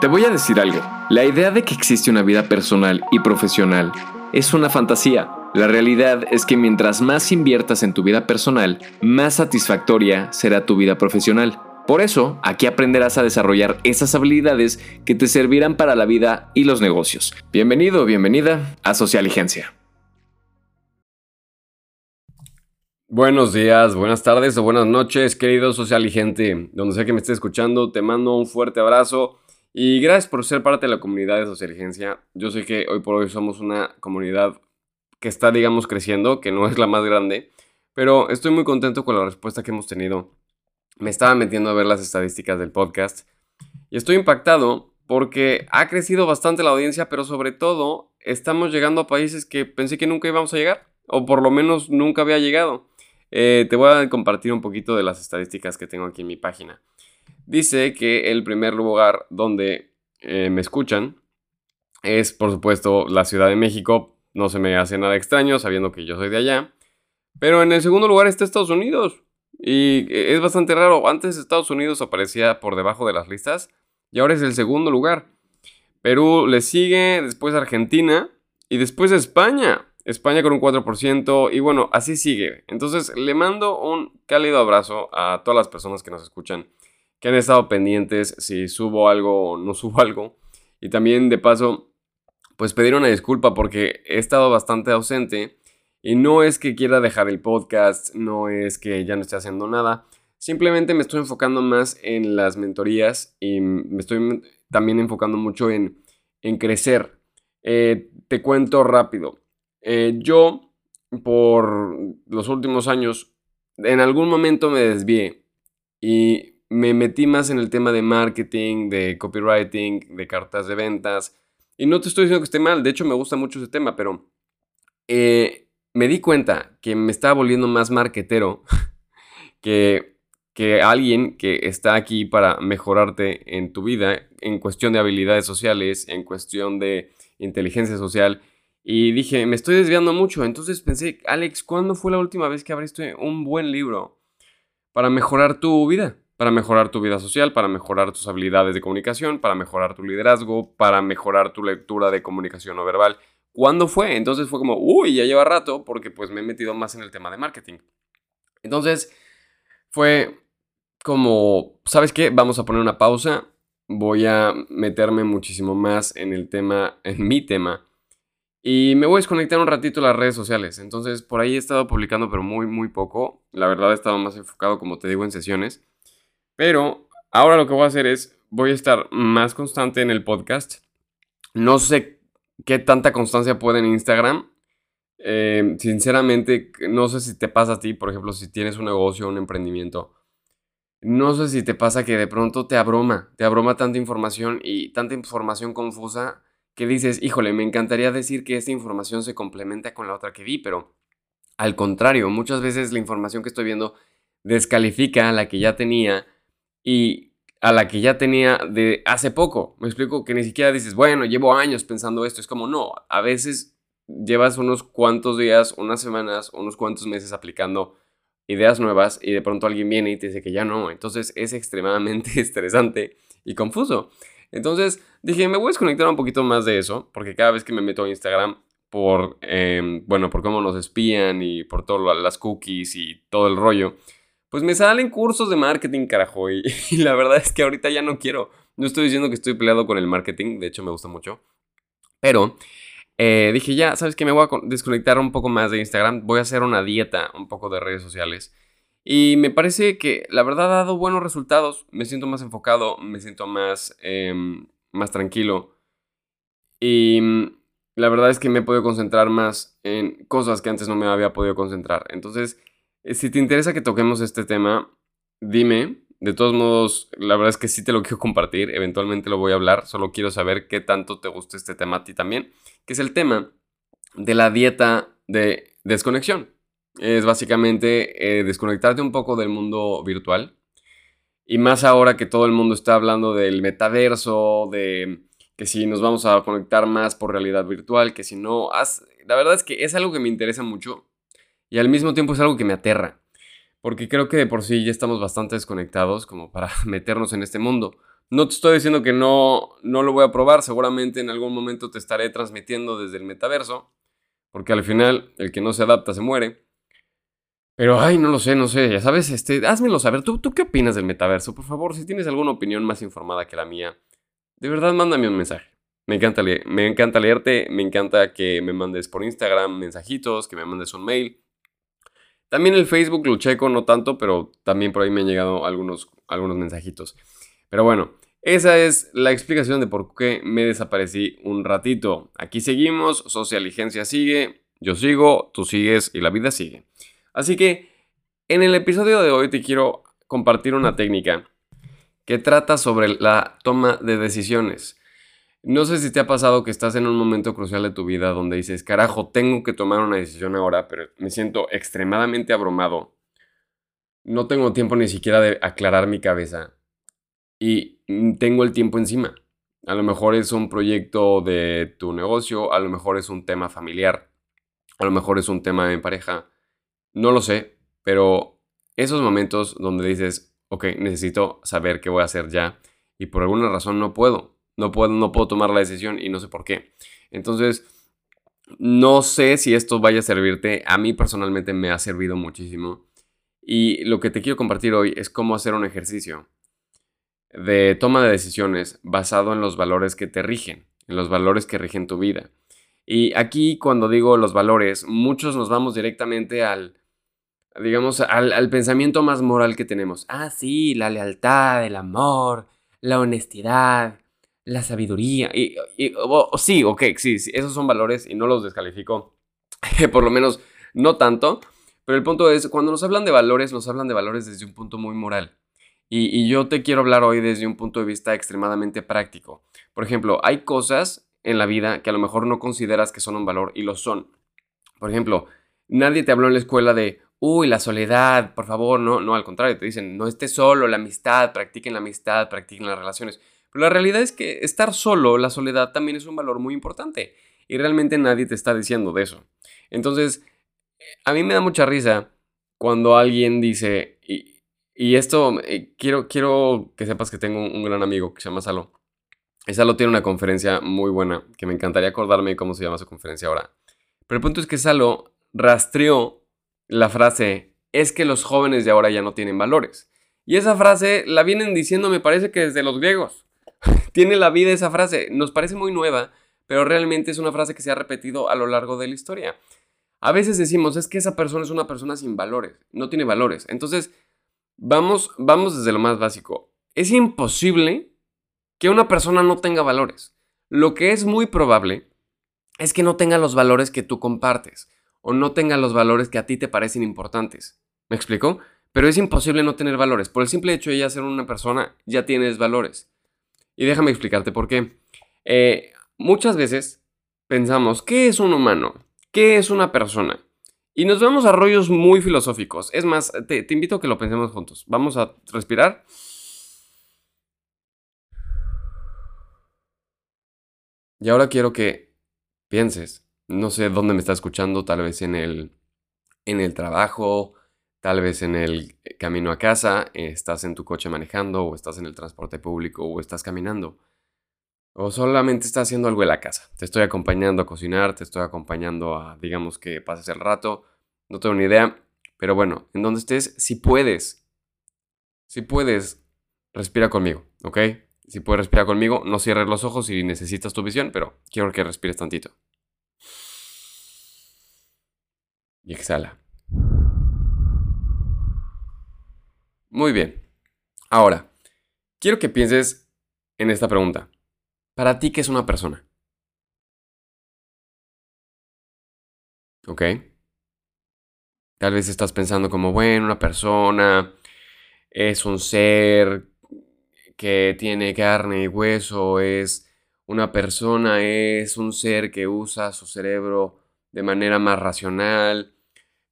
Te voy a decir algo. La idea de que existe una vida personal y profesional es una fantasía. La realidad es que mientras más inviertas en tu vida personal, más satisfactoria será tu vida profesional. Por eso, aquí aprenderás a desarrollar esas habilidades que te servirán para la vida y los negocios. Bienvenido bienvenida a Socialigencia. Buenos días, buenas tardes o buenas noches, querido social. Donde sea que me esté escuchando, te mando un fuerte abrazo y gracias por ser parte de la comunidad de Socialigencia. Yo sé que hoy por hoy somos una comunidad que está, digamos, creciendo, que no es la más grande, pero estoy muy contento con la respuesta que hemos tenido. Me estaba metiendo a ver las estadísticas del podcast y estoy impactado porque ha crecido bastante la audiencia, pero sobre todo estamos llegando a países que pensé que nunca íbamos a llegar, o por lo menos nunca había llegado. Eh, te voy a compartir un poquito de las estadísticas que tengo aquí en mi página. Dice que el primer lugar donde eh, me escuchan es, por supuesto, la Ciudad de México. No se me hace nada extraño sabiendo que yo soy de allá. Pero en el segundo lugar está Estados Unidos. Y es bastante raro. Antes Estados Unidos aparecía por debajo de las listas y ahora es el segundo lugar. Perú le sigue, después Argentina y después España. España con un 4% y bueno, así sigue. Entonces le mando un cálido abrazo a todas las personas que nos escuchan, que han estado pendientes si subo algo o no subo algo. Y también de paso, pues pedir una disculpa porque he estado bastante ausente y no es que quiera dejar el podcast, no es que ya no esté haciendo nada. Simplemente me estoy enfocando más en las mentorías y me estoy también enfocando mucho en, en crecer. Eh, te cuento rápido. Eh, yo, por los últimos años, en algún momento me desvié y me metí más en el tema de marketing, de copywriting, de cartas de ventas. Y no te estoy diciendo que esté mal, de hecho me gusta mucho ese tema, pero eh, me di cuenta que me estaba volviendo más marketero que, que alguien que está aquí para mejorarte en tu vida, en cuestión de habilidades sociales, en cuestión de inteligencia social y dije, me estoy desviando mucho. Entonces pensé, Alex, ¿cuándo fue la última vez que abriste un buen libro para mejorar tu vida? Para mejorar tu vida social, para mejorar tus habilidades de comunicación, para mejorar tu liderazgo, para mejorar tu lectura de comunicación no verbal. ¿Cuándo fue? Entonces fue como, uy, ya lleva rato porque pues me he metido más en el tema de marketing. Entonces fue como, ¿sabes qué? Vamos a poner una pausa. Voy a meterme muchísimo más en el tema, en mi tema y me voy a desconectar un ratito las redes sociales. Entonces, por ahí he estado publicando, pero muy, muy poco. La verdad, he estado más enfocado, como te digo, en sesiones. Pero ahora lo que voy a hacer es, voy a estar más constante en el podcast. No sé qué tanta constancia puede en Instagram. Eh, sinceramente, no sé si te pasa a ti, por ejemplo, si tienes un negocio, un emprendimiento. No sé si te pasa que de pronto te abroma, te abroma tanta información y tanta información confusa que dices, híjole, me encantaría decir que esta información se complementa con la otra que vi, pero al contrario, muchas veces la información que estoy viendo descalifica la que ya tenía y a la que ya tenía de hace poco. Me explico que ni siquiera dices, bueno, llevo años pensando esto. Es como, no, a veces llevas unos cuantos días, unas semanas, unos cuantos meses aplicando ideas nuevas y de pronto alguien viene y te dice que ya no. Entonces es extremadamente estresante y confuso. Entonces dije, me voy a desconectar un poquito más de eso, porque cada vez que me meto a Instagram, por, em, bueno, por cómo nos espían y por todas las cookies y todo el rollo, pues me salen cursos de marketing, carajo. Y, la verdad es que ahorita ya no quiero. No estoy diciendo que estoy peleado con el marketing, de hecho me gusta mucho. Pero eh, dije, ya, ¿sabes qué? Me voy a desconectar un poco más de Instagram. Voy a hacer una dieta un poco de redes sociales. Y me parece que la verdad ha dado buenos resultados. Me siento más enfocado, me siento más, em, más tranquilo. Y mm, la verdad es que me he podido concentrar más en cosas que antes no me había podido concentrar. Entonces, si te interesa que toquemos este tema, dime. De todos modos, la verdad es que sí te lo quiero compartir. Eventualmente lo voy a hablar. Solo quiero saber qué tanto te gusta este tema a ti también. Que es el tema de la dieta de desconexión es básicamente eh, desconectarte un poco del mundo virtual. Y más ahora que todo el mundo está hablando del metaverso, de que si nos vamos a conectar más por realidad virtual, que si no, la verdad es que es algo que me interesa mucho y al mismo tiempo es algo que me aterra, porque creo que de por sí ya estamos bastante desconectados como para meternos en este mundo. No te estoy diciendo que no, no lo voy a probar, seguramente en algún momento te estaré transmitiendo desde el metaverso, porque al final el que no se adapta se muere. Pero, ay, no lo sé, no sé, ya sabes, este, házmelo saber. ¿Tú, ¿Tú qué opinas del metaverso? Por favor, si tienes alguna opinión más informada que la mía, de verdad mándame un mensaje. Me encanta, me encanta leerte, me encanta que me mandes por Instagram mensajitos, que me mandes un mail. También el Facebook lo checo, no tanto, pero también por ahí me han llegado algunos, algunos mensajitos. Pero bueno, esa es la explicación de por qué me desaparecí un ratito. Aquí seguimos, Socialigencia sigue, yo sigo, tú sigues y la vida sigue. Así que en el episodio de hoy te quiero compartir una técnica que trata sobre la toma de decisiones. No sé si te ha pasado que estás en un momento crucial de tu vida donde dices, carajo, tengo que tomar una decisión ahora, pero me siento extremadamente abrumado. No tengo tiempo ni siquiera de aclarar mi cabeza. Y tengo el tiempo encima. A lo mejor es un proyecto de tu negocio, a lo mejor es un tema familiar, a lo mejor es un tema en pareja. No lo sé, pero esos momentos donde dices, ok, necesito saber qué voy a hacer ya y por alguna razón no puedo no puedo, no puedo tomar la decisión y no sé por qué. Entonces, no sé si esto vaya a servirte. A mí personalmente me ha servido muchísimo. Y lo que te quiero compartir hoy es cómo hacer un ejercicio de toma de decisiones basado en los valores que te rigen, en los valores que rigen tu vida. Y aquí cuando digo los valores, muchos nos vamos directamente al, digamos, al, al pensamiento más moral que tenemos. Ah, sí, la lealtad, el amor, la honestidad, la sabiduría. Y, sí, ok, sí, esos son valores y no los descalifico. Por lo menos no tanto. Pero el punto es, cuando nos hablan de valores, nos hablan de valores desde un punto muy moral. Y, y, yo te quiero hablar hoy desde un punto de vista extremadamente práctico. Por ejemplo, hay cosas en la vida que a lo mejor no consideras que son un valor y lo son. Por ejemplo, nadie te habló en la escuela de, uy, la soledad, por favor, no, no, al contrario, te dicen, no estés solo, la amistad, practiquen la amistad, practiquen las relaciones. Pero la realidad es que estar solo, la soledad, también es un valor muy importante. Y realmente nadie te está diciendo de eso. Entonces, a mí me da mucha risa cuando alguien dice, y, esto, eh, quiero, quiero que sepas que tengo un, gran amigo que se llama Salo. Y Salo tiene una conferencia muy buena, que me encantaría acordarme cómo se llama su conferencia ahora. Pero el punto es que Salo rastreó la frase, es que los jóvenes de ahora ya no tienen valores. Y esa frase la vienen diciendo, me parece que desde los griegos. Tiene la vida esa frase. Nos parece muy nueva, pero realmente es una frase que se ha repetido a lo largo de la historia. A veces decimos, es que esa persona es una persona sin valores, no tiene valores. Entonces, vamos, vamos desde lo más básico. Es imposible que una persona no tenga valores. Lo que es muy probable es que no tenga los valores que tú compartes o no tenga los valores que a ti te parecen importantes. ¿Me explico? Pero es imposible no tener valores. Por el simple hecho de ya ser una persona, ya tienes valores. Y déjame explicarte por qué. Eh, muchas veces pensamos, ¿qué es un humano? ¿Qué es una persona? Y nos vamos a rollos muy filosóficos. Es más, te, te invito a que lo pensemos juntos. Vamos a respirar. Y ahora quiero que pienses, no sé dónde me estás escuchando, tal vez en el, en el trabajo, Tal vez en el camino a casa, estás en tu coche manejando, o estás en el transporte público, o estás caminando. O solamente estás haciendo algo en la casa. Te estoy acompañando a cocinar, te estoy acompañando a, digamos, que pases el rato. No tengo ni idea. Pero bueno, en donde estés, si puedes, si puedes, respira conmigo, ¿ok? Si puedes respirar conmigo, no cierres los ojos si necesitas tu visión, pero quiero que respires tantito. Y exhala. Muy bien. Ahora, quiero que pienses en esta pregunta. ¿Para ti qué es una persona? ¿Ok? Tal vez estás pensando como, bueno, una persona es un ser que tiene carne y hueso, es una persona, es un ser que usa su cerebro de manera más racional,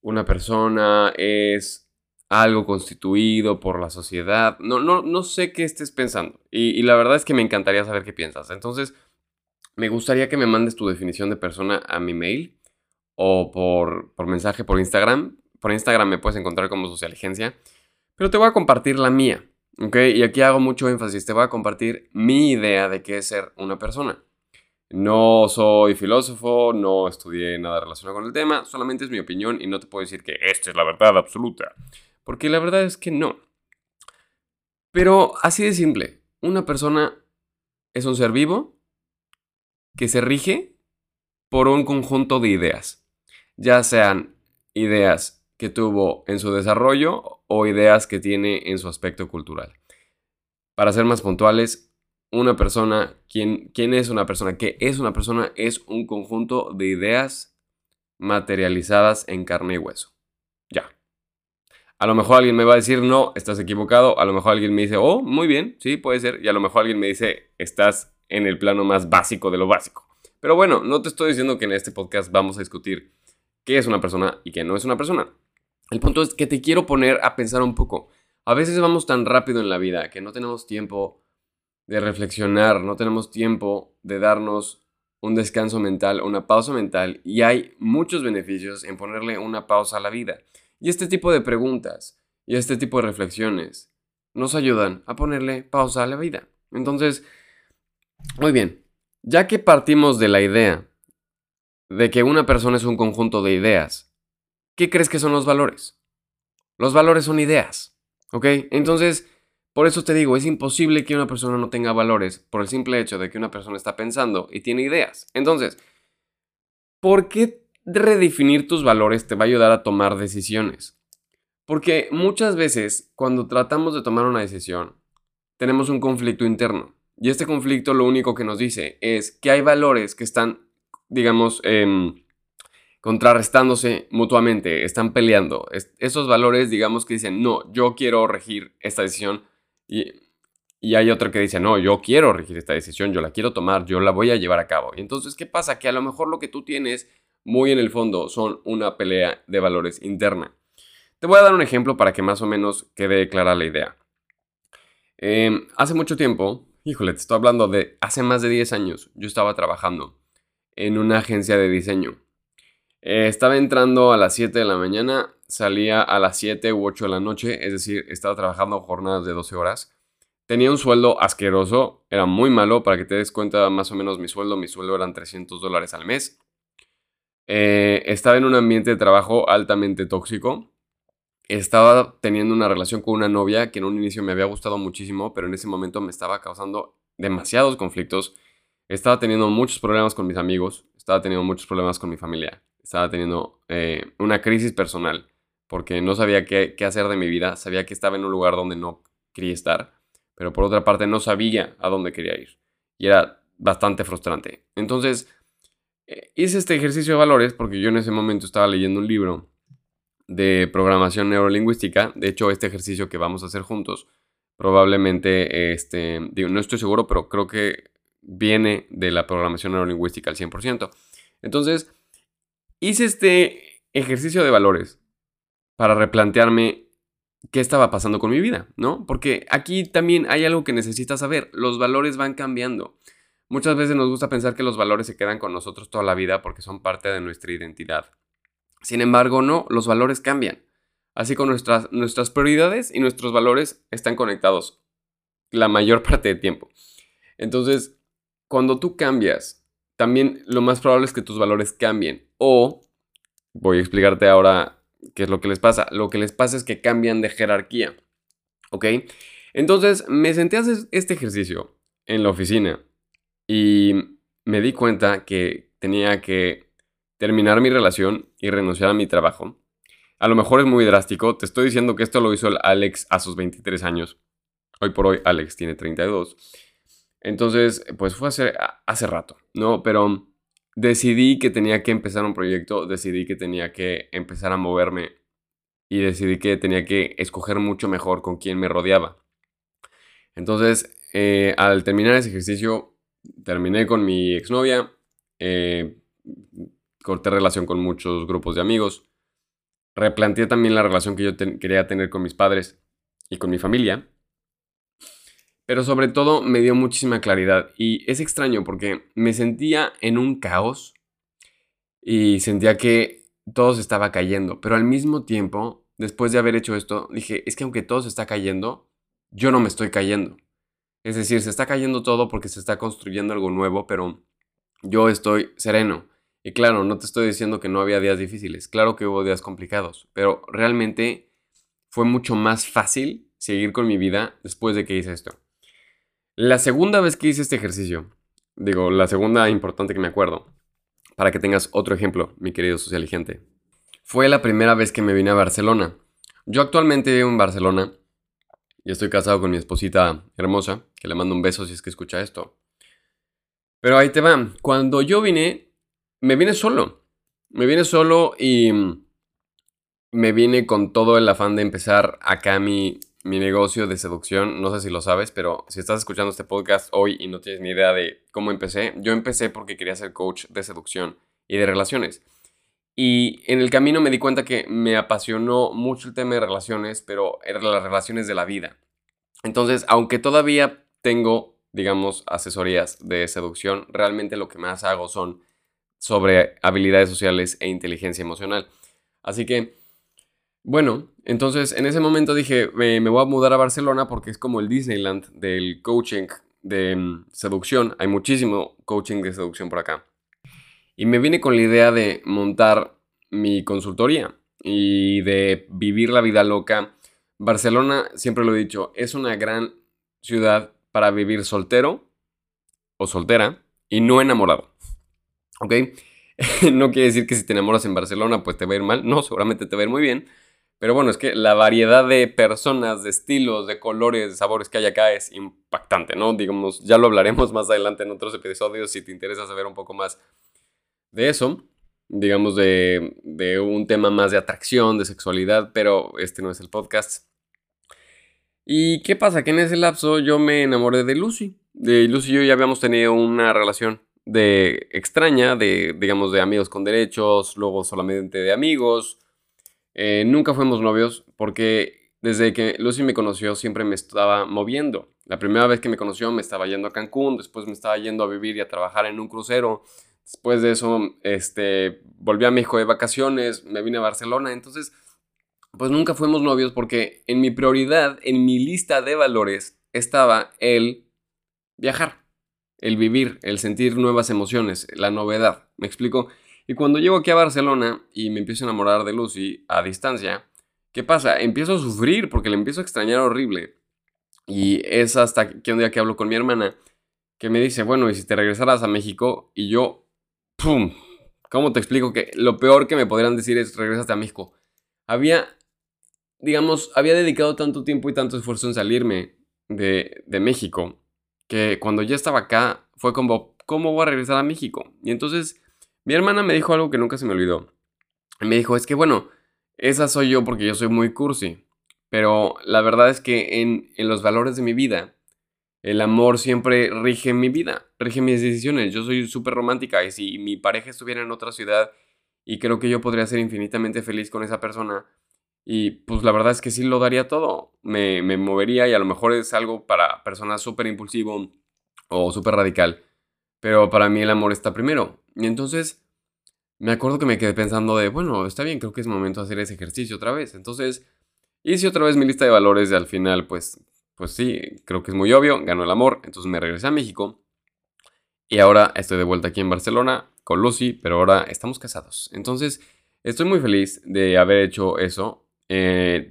una persona es algo constituido por la sociedad. No, no, no sé qué estés pensando. Y, la verdad es que me encantaría saber qué piensas. Entonces, me gustaría que me mandes tu definición de persona a mi mail o por, por mensaje por Instagram. Por Instagram me puedes encontrar como Socialigencia. Pero te voy a compartir la mía. ¿Ok? Y aquí hago mucho énfasis. Te voy a compartir mi idea de qué es ser una persona. No soy filósofo, no estudié nada relacionado con el tema, solamente es mi opinión y no te puedo decir que esta es la verdad absoluta. Porque la verdad es que no. Pero así de simple, una persona es un ser vivo que se rige por un conjunto de ideas, ya sean ideas que tuvo en su desarrollo o ideas que tiene en su aspecto cultural. Para ser más puntuales, una persona, ¿quién, ¿quién es una persona? ¿Qué es una persona? Es un conjunto de ideas materializadas en carne y hueso. Ya. A lo mejor alguien me va a decir, no, estás equivocado. A lo mejor alguien me dice, oh, muy bien, sí, puede ser. Y a lo mejor alguien me dice, estás en el plano más básico de lo básico. Pero bueno, no te estoy diciendo que en este podcast vamos a discutir qué es una persona y qué no es una persona. El punto es que te quiero poner a pensar un poco. A veces vamos tan rápido en la vida que no tenemos tiempo de reflexionar, no tenemos tiempo de darnos un descanso mental, una pausa mental, y hay muchos beneficios en ponerle una pausa a la vida. Y este tipo de preguntas y este tipo de reflexiones nos ayudan a ponerle pausa a la vida. Entonces, muy bien, ya que partimos de la idea de que una persona es un conjunto de ideas, ¿qué crees que son los valores? Los valores son ideas, ¿ok? Entonces, por eso te digo, es imposible que una persona no tenga valores por el simple hecho de que una persona está pensando y tiene ideas. Entonces, ¿por qué redefinir tus valores te va a ayudar a tomar decisiones? Porque muchas veces cuando tratamos de tomar una decisión, tenemos un conflicto interno. Y este conflicto lo único que nos dice es que hay valores que están, digamos, em, contrarrestándose mutuamente, están peleando. esos valores, digamos, que dicen, no, yo quiero regir esta decisión. Y, y hay otro que dice, no, yo quiero regir esta decisión, yo la quiero tomar, yo la voy a llevar a cabo. Y entonces, ¿qué pasa? Que a lo mejor lo que tú tienes muy en el fondo son una pelea de valores interna. Te voy a dar un ejemplo para que más o menos quede clara la idea. Em, hace mucho tiempo, híjole, te estoy hablando de hace más de 10 años, yo estaba trabajando en una agencia de diseño. Eh, estaba entrando a las 7 de la mañana, salía a las 7 u 8 de la noche, es decir, estaba trabajando jornadas de 12 horas. Tenía un sueldo asqueroso, era muy malo, para que te des cuenta más o menos mi sueldo, mi sueldo eran 300 dólares al mes. Eh, estaba en un ambiente de trabajo altamente tóxico, estaba teniendo una relación con una novia que en un inicio me había gustado muchísimo, pero en ese momento me estaba causando demasiados conflictos. Estaba teniendo muchos problemas con mis amigos, estaba teniendo muchos problemas con mi familia, estaba teniendo eh, una crisis personal porque no sabía qué, hacer de mi vida, sabía que estaba en un lugar donde no quería estar, pero por otra parte no sabía a dónde quería ir y era bastante frustrante. Entonces, hice este ejercicio de valores porque yo en ese momento estaba leyendo un libro de programación neurolingüística. De hecho, este ejercicio que vamos a hacer juntos, probablemente, este, no estoy seguro, pero creo que viene de la programación neurolingüística al 100%. Entonces, hice este ejercicio de valores para replantearme qué estaba pasando con mi vida, ¿no? Porque aquí también hay algo que necesitas saber, los valores van cambiando. Muchas veces nos gusta pensar que los valores se quedan con nosotros toda la vida porque son parte de nuestra identidad. Sin embargo, no, los valores cambian. Así que nuestras, nuestras prioridades y nuestros valores están conectados la mayor parte del tiempo. Entonces, cuando tú cambias, también lo más probable es que tus valores cambien. O, voy a explicarte ahora qué es lo que les pasa. Lo que les pasa es que cambian de jerarquía. ¿Ok? Entonces, me senté a hacer este ejercicio en la oficina y me di cuenta que tenía que terminar mi relación y renunciar a mi trabajo. A lo mejor es muy drástico, te estoy diciendo que esto lo hizo el Alex a sus 23 años. Hoy por hoy Alex tiene 32. Entonces, pues fue hace, hace rato, ¿no? Pero decidí que tenía que empezar un proyecto, decidí que tenía que empezar a moverme y decidí que tenía que escoger mucho mejor con quién me rodeaba. Entonces, eh, al terminar ese ejercicio, terminé con mi exnovia, eh, corté relación con muchos grupos de amigos. Replanteé también la relación que yo quería tener con mis padres y con mi familia. Pero sobre todo me dio muchísima claridad y es extraño porque me sentía en un caos y sentía que todo se estaba cayendo. Pero al mismo tiempo, después de haber hecho esto, dije, es que aunque todo se está cayendo, yo no me estoy cayendo. Es decir, se está cayendo todo porque se está construyendo algo nuevo, pero yo estoy sereno. Y claro, no te estoy diciendo que no había días difíciles, claro que hubo días complicados, pero realmente fue mucho más fácil seguir con mi vida después de que hice esto. La segunda vez que hice este ejercicio, digo, la segunda importante que me acuerdo, para que tengas otro ejemplo, mi querido socialigente, fue la primera vez que me vine a Barcelona. Yo actualmente vivo en Barcelona y estoy casado con mi esposita hermosa, que le mando un beso si es que escucha esto. Pero ahí te va. Cuando yo vine, me vine solo. Me vine solo y me vine con todo el afán de empezar acá mi, mi negocio de seducción. No sé si lo sabes, pero si estás escuchando este podcast hoy y no tienes ni idea de cómo empecé, yo empecé porque quería ser coach de seducción y de relaciones. Y en el camino me di cuenta que me apasionó mucho el tema de relaciones, pero eran las relaciones de la vida. Entonces, aunque todavía tengo, digamos, asesorías de seducción, realmente lo que más hago son sobre habilidades sociales e inteligencia emocional. Así que, bueno, entonces en ese momento dije, me, voy a mudar a Barcelona porque es como el Disneyland del coaching de mm, seducción. Hay muchísimo coaching de seducción por acá. Y me vine con la idea de montar mi consultoría y de vivir la vida loca. Barcelona, siempre lo he dicho, es una gran ciudad para vivir soltero o soltera y no enamorado. ¿Ok? no quiere decir que si te enamoras en Barcelona, pues te va a ir mal. No, seguramente te va a ir muy bien. Pero bueno, es que la variedad de personas, de estilos, de colores, de sabores que hay acá es impactante, ¿no? Digamos, ya lo hablaremos más adelante en otros episodios si te interesa saber un poco más de eso, digamos de, un tema más de atracción, de sexualidad, pero este no es el podcast. ¿Y qué pasa? Que en ese lapso yo me enamoré de Lucy. De Lucy y yo ya habíamos tenido una relación de extraña, de, digamos, de amigos con derechos, luego solamente de amigos. Eh, nunca fuimos novios porque desde que Lucy me conoció siempre me estaba moviendo. La primera vez que me conoció me estaba yendo a Cancún, después me estaba yendo a vivir y a trabajar en un crucero, Después de eso, este, volví a México de vacaciones, me vine a Barcelona, entonces, pues nunca fuimos novios porque en mi prioridad, en mi lista de valores, estaba el viajar, el vivir, el sentir nuevas emociones, la novedad, ¿me explico? Y cuando llego aquí a Barcelona y me empiezo a enamorar de Lucy a distancia, ¿qué pasa? Empiezo a sufrir porque le empiezo a extrañar horrible. Y es hasta que un día que hablo con mi hermana, que me dice, bueno, ¿y si te regresaras a México? Y yo ¡pum! ¿Cómo te explico que lo peor que me podrían decir es regresaste a México? Había, digamos, había dedicado tanto tiempo y tanto esfuerzo en salirme de, México que cuando ya estaba acá fue como, ¿cómo voy a regresar a México? Y entonces mi hermana me dijo algo que nunca se me olvidó. Me dijo, es que bueno, esa soy yo porque yo soy muy cursi. Pero la verdad es que en, en los valores de mi vida, el amor siempre rige mi vida, rige mis decisiones. Yo soy súper romántica y si mi pareja estuviera en otra ciudad y creo que yo podría ser infinitamente feliz con esa persona, y pues la verdad es que sí lo daría todo. Me, me movería y a lo mejor es algo para personas súper impulsivo o súper radical. Pero para mí el amor está primero. Y entonces me acuerdo que me quedé pensando de, bueno, está bien, creo que es momento de hacer ese ejercicio otra vez. Entonces hice otra vez mi lista de valores y al final pues pues sí, creo que es muy obvio, ganó el amor, entonces me regresé a México y ahora estoy de vuelta aquí en Barcelona con Lucy, pero ahora estamos casados. Entonces, estoy muy feliz de haber hecho eso. Eh,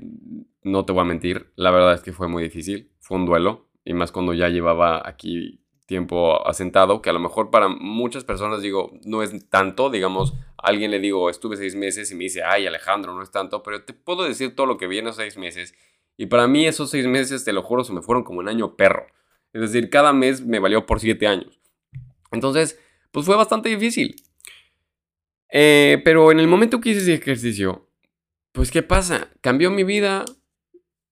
no te voy a mentir, la verdad es que fue muy difícil, fue un duelo, y más cuando ya llevaba aquí tiempo asentado, que a lo mejor para muchas personas digo, no es tanto, digamos, alguien le digo, estuve seis meses y me dice, ay Alejandro, no es tanto, pero te puedo decir todo lo que viene seis meses y para mí esos seis meses, te lo juro, se me fueron como un año perro. Es decir, cada mes me valió por siete años. Entonces, pues fue bastante difícil. Eh, pero en el momento que hice ese ejercicio, pues ¿qué pasa? Cambió mi vida.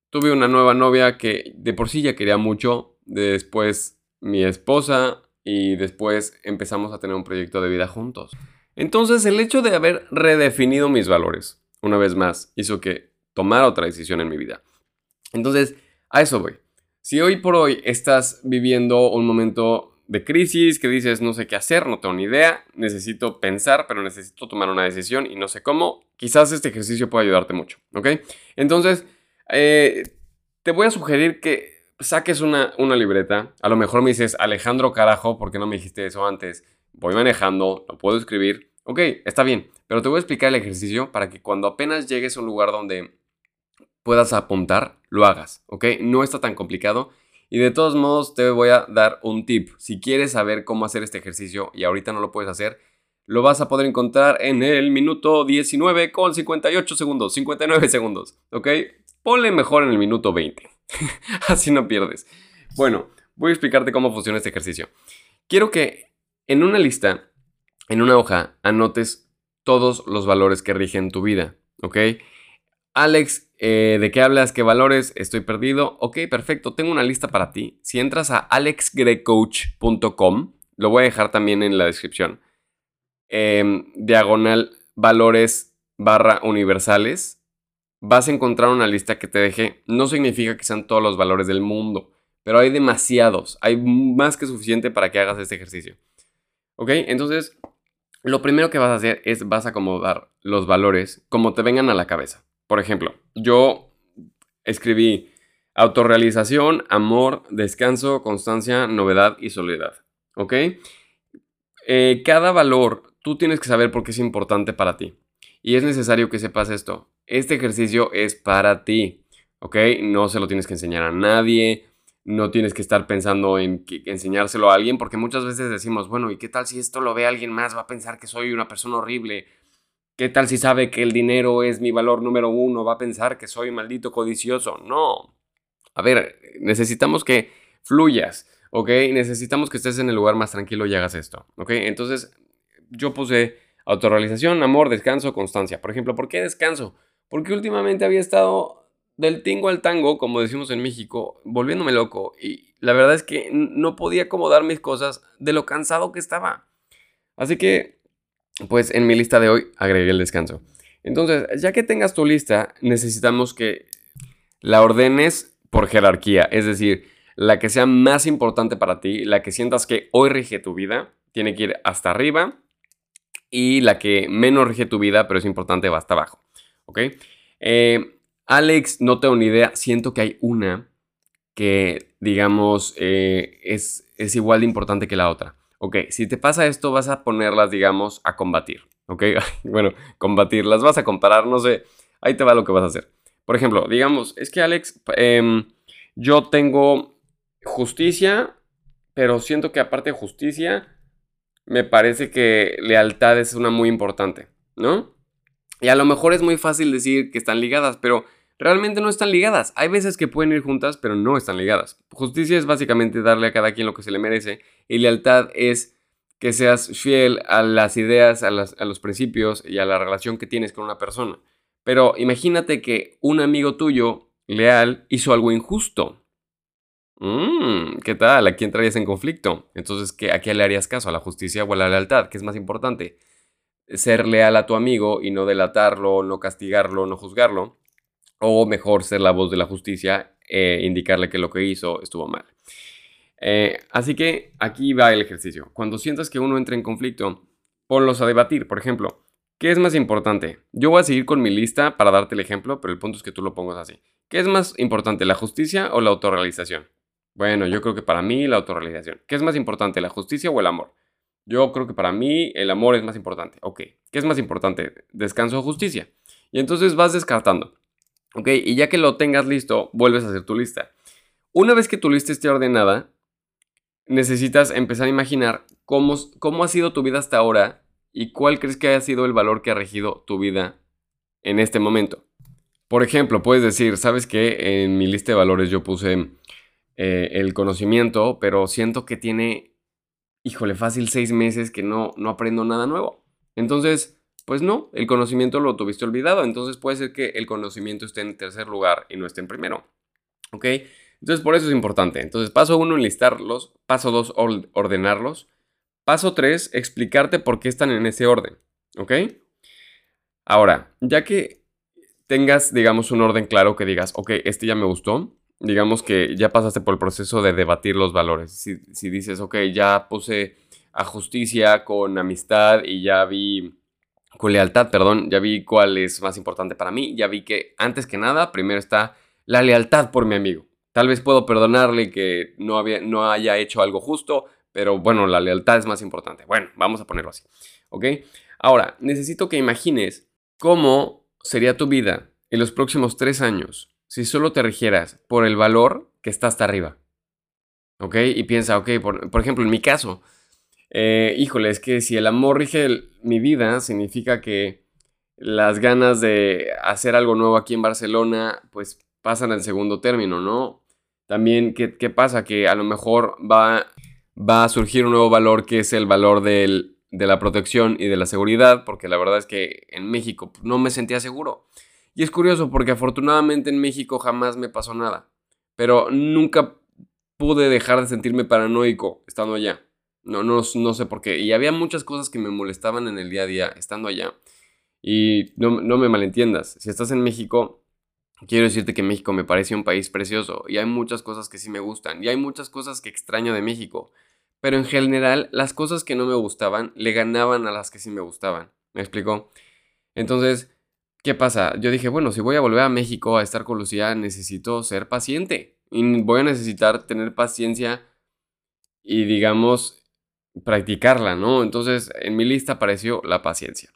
Tuve una nueva novia que de por sí ya quería mucho. Después mi esposa y después empezamos a tener un proyecto de vida juntos. Entonces el hecho de haber redefinido mis valores, una vez más, hizo que tomara otra decisión en mi vida. Entonces, a eso voy. Si hoy por hoy estás viviendo un momento de crisis, que dices no sé qué hacer, no tengo ni idea, necesito pensar, pero necesito tomar una decisión y no sé cómo, quizás este ejercicio pueda ayudarte mucho, ¿ok? Entonces, eh, te voy a sugerir que saques una, una libreta. A lo mejor me dices, Alejandro carajo, ¿por qué no me dijiste eso antes? Voy manejando, no puedo escribir. Ok, está bien, pero te voy a explicar el ejercicio para que cuando apenas llegues a un lugar donde puedas apuntar, lo hagas, ¿ok? No está tan complicado. Y de todos modos te voy a dar un tip. Si quieres saber cómo hacer este ejercicio y ahorita no lo puedes hacer, lo vas a poder encontrar en el minuto 19 con 58 segundos, 59 segundos, ¿ok? Ponle mejor en el minuto 20. Así no pierdes. Bueno, voy a explicarte cómo funciona este ejercicio. Quiero que en una lista, en una hoja, anotes todos los valores que rigen tu vida, ¿ok? Alex, eh, ¿de qué hablas? ¿Qué valores? Estoy perdido. Ok, perfecto. Tengo una lista para ti. Si entras a alexgrecoach.com, lo voy a dejar también en la descripción. Em, diagonal valores barra universales, vas a encontrar una lista que te deje. No significa que sean todos los valores del mundo, pero hay demasiados. Hay más que suficiente para que hagas este ejercicio. ¿Ok? Entonces, lo primero que vas a hacer es vas a acomodar los valores como te vengan a la cabeza. Por ejemplo, yo escribí autorrealización, amor, descanso, constancia, novedad y soledad. ¿Ok? Eh, cada valor tú tienes que saber por qué es importante para ti. Y es necesario que sepas esto. Este ejercicio es para ti. ¿Ok? No se lo tienes que enseñar a nadie. No tienes que estar pensando en enseñárselo a alguien porque muchas veces decimos, bueno, ¿y qué tal si esto lo ve alguien más? Va a pensar que soy una persona horrible ¿Qué tal si sabe que el dinero es mi valor número uno? ¿Va a pensar que soy maldito codicioso? No. A ver, necesitamos que fluyas, ¿ok? Necesitamos que estés en el lugar más tranquilo y hagas esto, ¿ok? Entonces, yo puse autorrealización, amor, descanso, constancia. Por ejemplo, ¿por qué descanso? Porque últimamente había estado del tingo al tango, como decimos en México, volviéndome loco. Y la verdad es que no podía acomodar mis cosas de lo cansado que estaba. Así que pues en mi lista de hoy agregué el descanso. Entonces, ya que tengas tu lista, necesitamos que la ordenes por jerarquía, es decir, la que sea más importante para ti, la que sientas que hoy rige tu vida, tiene que ir hasta arriba y la que menos rige tu vida, pero es importante, va hasta abajo. ¿Ok? Eh, Alex, no tengo ni idea, siento que hay una que, digamos, eh, es, es igual de importante que la otra. Ok, si te pasa esto, vas a ponerlas, digamos, a combatir. Ok, bueno, combatirlas, vas a comparar, no sé, ahí te va lo que vas a hacer. Por ejemplo, digamos, es que Alex, em, yo tengo justicia, pero siento que aparte de justicia, me parece que lealtad es una muy importante, ¿no? Y a lo mejor es muy fácil decir que están ligadas, pero realmente no están ligadas. Hay veces que pueden ir juntas, pero no están ligadas. Justicia es básicamente darle a cada quien lo que se le merece y lealtad es que seas fiel a las ideas, a, los principios y a la relación que tienes con una persona. Pero imagínate que un amigo tuyo, leal, hizo algo injusto. Mm, ¿Qué tal? ¿A quién traías en conflicto? Entonces, ¿qué, ¿a qué le harías caso? ¿A la justicia o a la lealtad? ¿Qué es más importante? Ser leal a tu amigo y no delatarlo, no castigarlo, no juzgarlo o mejor ser la voz de la justicia e indicarle que lo que hizo estuvo mal. Eh, así que aquí va el ejercicio. Cuando sientas que uno entra en conflicto, ponlos a debatir. Por ejemplo, ¿qué es más importante? Yo voy a seguir con mi lista para darte el ejemplo, pero el punto es que tú lo pongas así. ¿Qué es más importante, la justicia o la autorrealización? Bueno, yo creo que para mí la autorrealización. ¿Qué es más importante, la justicia o el amor? Yo creo que para mí el amor es más importante. Ok, ¿qué es más importante, descanso o justicia? Y entonces vas descartando. ¿Ok? Y ya que lo tengas listo, vuelves a hacer tu lista. Una vez que tu lista esté ordenada, necesitas empezar a imaginar cómo, cómo ha sido tu vida hasta ahora y cuál crees que haya sido el valor que ha regido tu vida en este momento. Por ejemplo, puedes decir, ¿sabes qué? En mi lista de valores yo puse eh, el conocimiento, pero siento que tiene, híjole, fácil seis meses que no, no aprendo nada nuevo. Entonces, pues no, el conocimiento lo tuviste olvidado, entonces puede ser que el conocimiento esté en tercer lugar y no esté en primero. ¿Ok? Entonces por eso es importante. Entonces paso uno, enlistarlos. Paso dos, ordenarlos. Paso tres, explicarte por qué están en ese orden. ¿Ok? Ahora, ya que tengas, digamos, un orden claro que digas, ok, este ya me gustó, digamos que ya pasaste por el proceso de debatir los valores. Si, si dices, ok, ya puse a justicia con amistad y ya vi con lealtad, perdón, ya vi cuál es más importante para mí, ya vi que antes que nada, primero está la lealtad por mi amigo, Tal vez puedo perdonarle que no, había, no haya hecho algo justo, pero bueno, la lealtad es más importante. Bueno, vamos a ponerlo así. ¿Ok? Ahora, necesito que imagines cómo sería tu vida en los próximos tres años si solo te rigieras por el valor que está hasta arriba. ¿Ok? Y piensa, ok, por, ejemplo, en mi caso, eh, híjole, es que si el amor rige mi vida, significa que las ganas de hacer algo nuevo aquí en Barcelona, pues pasan al segundo término, ¿no? También, ¿qué, pasa? Que a lo mejor va, va a surgir un nuevo valor que es el valor de la protección y de la seguridad, porque la verdad es que en México no me sentía seguro. Y es curioso porque afortunadamente en México jamás me pasó nada, pero nunca pude dejar de sentirme paranoico estando allá. No, no, no sé por qué. Y había muchas cosas que me molestaban en el día a día estando allá. Y no, no me malentiendas, si estás en México, quiero decirte que México me parece un país precioso y hay muchas cosas que sí me gustan y hay muchas cosas que extraño de México. Pero en general, las cosas que no me gustaban le ganaban a las que sí me gustaban. ¿Me explico? Entonces, ¿qué pasa? Yo dije, bueno, si voy a volver a México a estar con Lucía, necesito ser paciente. Y voy a necesitar tener paciencia y, digamos, practicarla, ¿no? Entonces, en mi lista apareció la paciencia.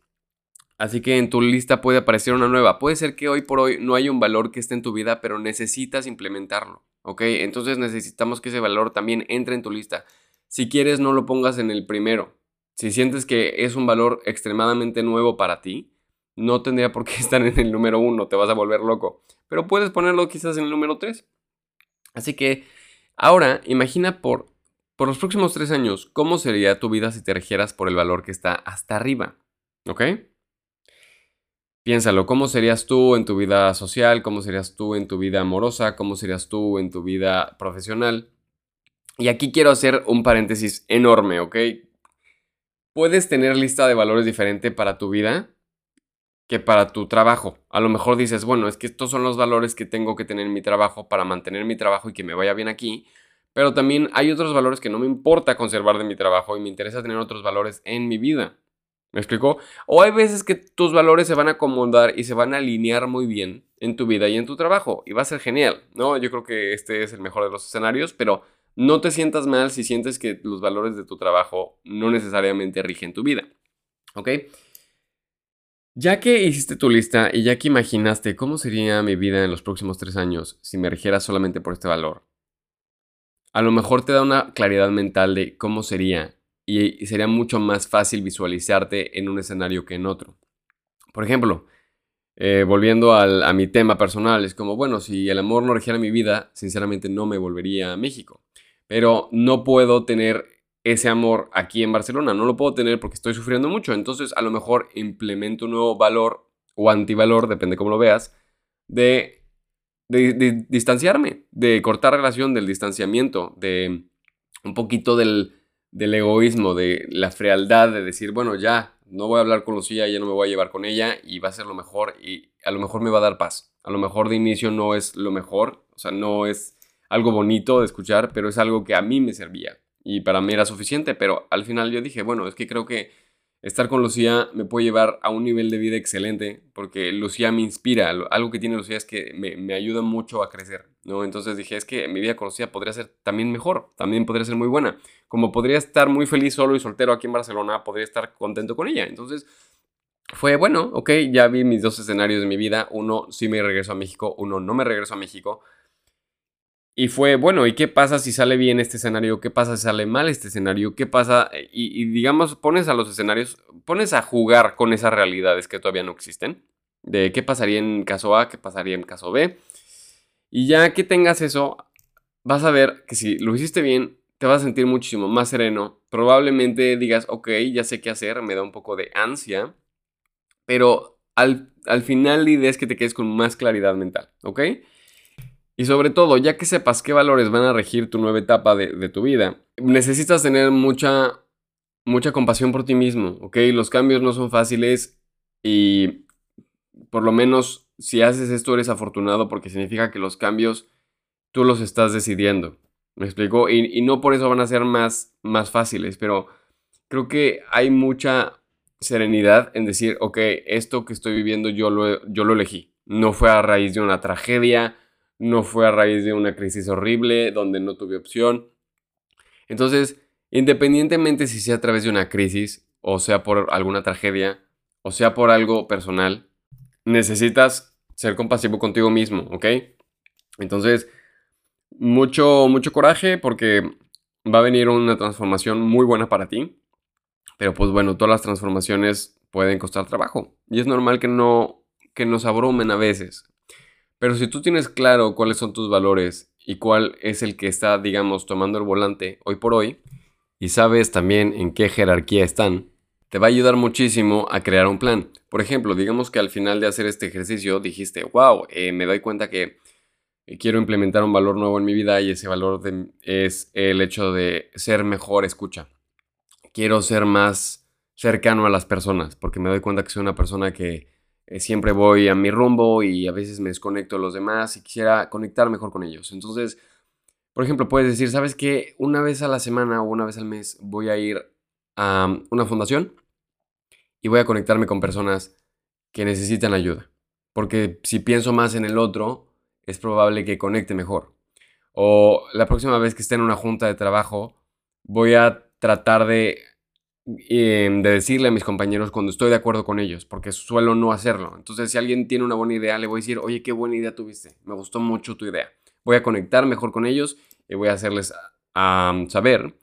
Así que en tu lista puede aparecer una nueva. Puede ser que hoy por hoy no haya un valor que esté en tu vida, pero necesitas implementarlo. ¿Ok? Entonces necesitamos que ese valor también entre en tu lista. Si quieres, no lo pongas en el primero. Si sientes que es un valor extremadamente nuevo para ti, no tendría por qué estar en el número uno, te vas a volver loco. Pero puedes ponerlo quizás en el número tres. Así que ahora imagina por, por los próximos tres años cómo sería tu vida si te regieras por el valor que está hasta arriba. ¿Ok? Piénsalo, ¿cómo serías tú en tu vida social? ¿Cómo serías tú en tu vida amorosa? ¿Cómo serías tú en tu vida profesional? Y aquí quiero hacer un paréntesis enorme, ¿ok? Puedes tener lista de valores diferente para tu vida que para tu trabajo. A lo mejor dices, bueno, es que estos son los valores que tengo que tener en mi trabajo para mantener mi trabajo y que me vaya bien aquí. Pero también hay otros valores que no me importa conservar de mi trabajo y me interesa tener otros valores en mi vida. ¿Me explico? O hay veces que tus valores se van a acomodar y se van a alinear muy bien en tu vida y en tu trabajo. Y va a ser genial, ¿no? Yo creo que este es el mejor de los escenarios, pero no te sientas mal si sientes que los valores de tu trabajo no necesariamente rigen tu vida. ¿Ok? Ya que hiciste tu lista y ya que imaginaste cómo sería mi vida en los próximos tres años si me rigiera solamente por este valor, a lo mejor te da una claridad mental de cómo sería y sería mucho más fácil visualizarte en un escenario que en otro. Por ejemplo, eh, volviendo a mi tema personal, es como, bueno, si el amor no regiera mi vida, sinceramente no me volvería a México. Pero no puedo tener ese amor aquí en Barcelona, no lo puedo tener porque estoy sufriendo mucho. Entonces, a lo mejor implemento un nuevo valor o antivalor, depende cómo lo veas, de, de distanciarme, de cortar relación, del distanciamiento, de un poquito del del egoísmo, de la frialdad, de decir, bueno, ya, no voy a hablar con Lucía, ya no me voy a llevar con ella y va a ser lo mejor y a lo mejor me va a dar paz. A lo mejor de inicio no es lo mejor, o sea, no es algo bonito de escuchar, pero es algo que a mí me servía y para mí era suficiente, pero al final yo dije, bueno, es que creo que estar con Lucía me puede llevar a un nivel de vida excelente, porque Lucía me inspira. Algo que tiene Lucía es que me, ayuda mucho a crecer, ¿no? Entonces dije, es que mi vida con Lucía podría ser también mejor, también podría ser muy buena. Como podría estar muy feliz solo y soltero aquí en Barcelona, podría estar contento con ella. Entonces fue, bueno, ok, ya vi mis dos escenarios de mi vida. Uno sí me regreso a México, uno no me regreso a México. Y fue, bueno, ¿y qué pasa si sale bien este escenario? ¿Qué pasa si sale mal este escenario? ¿Qué pasa? Y, digamos, pones a los escenarios, pones a jugar con esas realidades que todavía no existen. De qué pasaría en caso A, qué pasaría en caso B. Y ya que tengas eso, vas a ver que si lo hiciste bien, te vas a sentir muchísimo más sereno. Probablemente digas, ok, ya sé qué hacer, me da un poco de ansia. Pero al, al final la idea es que te quedes con más claridad mental, ¿ok? Y sobre todo, ya que sepas qué valores van a regir tu nueva etapa de, tu vida, necesitas tener mucha, mucha compasión por ti mismo, ¿ok? Los cambios no son fáciles y por lo menos si haces esto eres afortunado porque significa que los cambios tú los estás decidiendo. ¿Me explico? Y, no por eso van a ser más, más fáciles, pero creo que hay mucha serenidad en decir, ok, esto que estoy viviendo yo lo, yo lo elegí. No fue a raíz de una tragedia, no fue a raíz de una crisis horrible donde no tuve opción. Entonces, independientemente si sea a través de una crisis, o sea por alguna tragedia, o sea por algo personal, necesitas ser compasivo contigo mismo, ¿ok? Entonces, mucho, mucho coraje porque va a venir una transformación muy buena para ti. Pero pues bueno, todas las transformaciones pueden costar trabajo. Y es normal que no que nos abrumen a veces. Pero si tú tienes claro cuáles son tus valores y cuál es el que está, digamos, tomando el volante hoy por hoy, y sabes también en qué jerarquía están, te va a ayudar muchísimo a crear un plan. Por ejemplo, digamos que al final de hacer este ejercicio dijiste, wow, eh, me doy cuenta que quiero implementar un valor nuevo en mi vida y ese valor es el hecho de ser mejor escucha. Quiero ser más cercano a las personas porque me doy cuenta que soy una persona que eh, siempre voy a mi rumbo y a veces me desconecto de los demás y quisiera conectar mejor con ellos. Entonces, por ejemplo, puedes decir, ¿sabes qué? Una vez a la semana o una vez al mes voy a ir a una fundación y voy a conectarme con personas que necesitan ayuda. Porque si pienso más en el otro, es probable que conecte mejor. O la próxima vez que esté en una junta de trabajo, voy a tratar de Em, de decirle a mis compañeros cuando estoy de acuerdo con ellos, porque suelo no hacerlo. Entonces, si alguien tiene una buena idea, le voy a decir, oye, qué buena idea tuviste, me gustó mucho tu idea. Voy a conectar mejor con ellos y voy a hacerles saber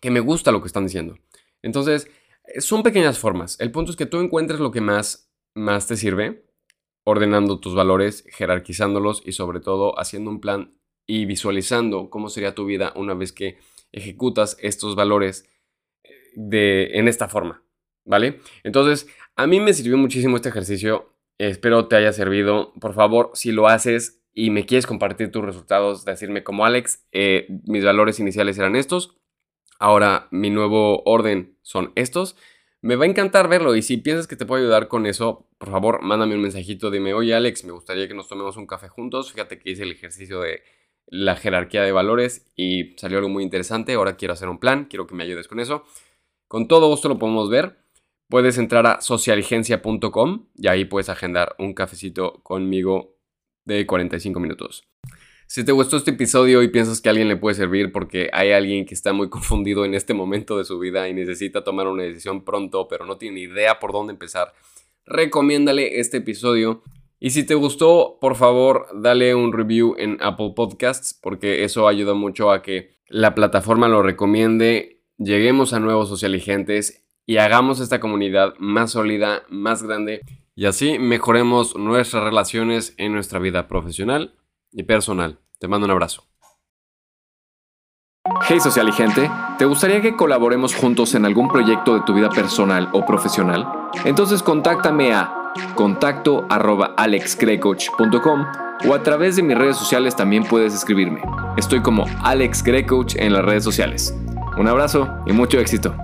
que me gusta lo que están diciendo. Entonces, eh, son pequeñas formas. El punto es que tú encuentres lo que más, más te sirve, ordenando tus valores, jerarquizándolos y sobre todo haciendo un plan y visualizando cómo sería tu vida una vez que ejecutas estos valores de, en esta forma, ¿vale? Entonces, a mí me sirvió muchísimo este ejercicio. Espero te haya servido. Por favor, si lo haces y me quieres compartir tus resultados, decirme como Alex, eh, mis valores iniciales eran estos. Ahora mi nuevo orden son estos. Me va a encantar verlo y si piensas que te puedo ayudar con eso, por favor, mándame un mensajito. Dime, oye Alex, me gustaría que nos tomemos un café juntos. Fíjate que hice el ejercicio de la jerarquía de valores y salió algo muy interesante. Ahora quiero hacer un plan, quiero que me ayudes con eso. Con todo gusto lo podemos ver. Puedes entrar a socialigencia.com y ahí puedes agendar un cafecito conmigo de 45 minutos. Si te gustó este episodio y piensas que alguien le puede servir porque hay alguien que está muy confundido en este momento de su vida y necesita tomar una decisión pronto pero no tiene idea por dónde empezar, recomiéndale este episodio. Y si te gustó, por favor, dale un review en Apple Podcasts porque eso ayuda mucho a que la plataforma lo recomiende lleguemos a nuevos socialigentes y hagamos esta comunidad más sólida, más grande y así mejoremos nuestras relaciones en nuestra vida profesional y personal. Te mando un abrazo. Hey socialigente, ¿te gustaría que colaboremos juntos en algún proyecto de tu vida personal o profesional? Entonces contáctame a contacto o a través de mis redes sociales también puedes escribirme. Estoy como Alex en las redes sociales. Un abrazo y mucho éxito.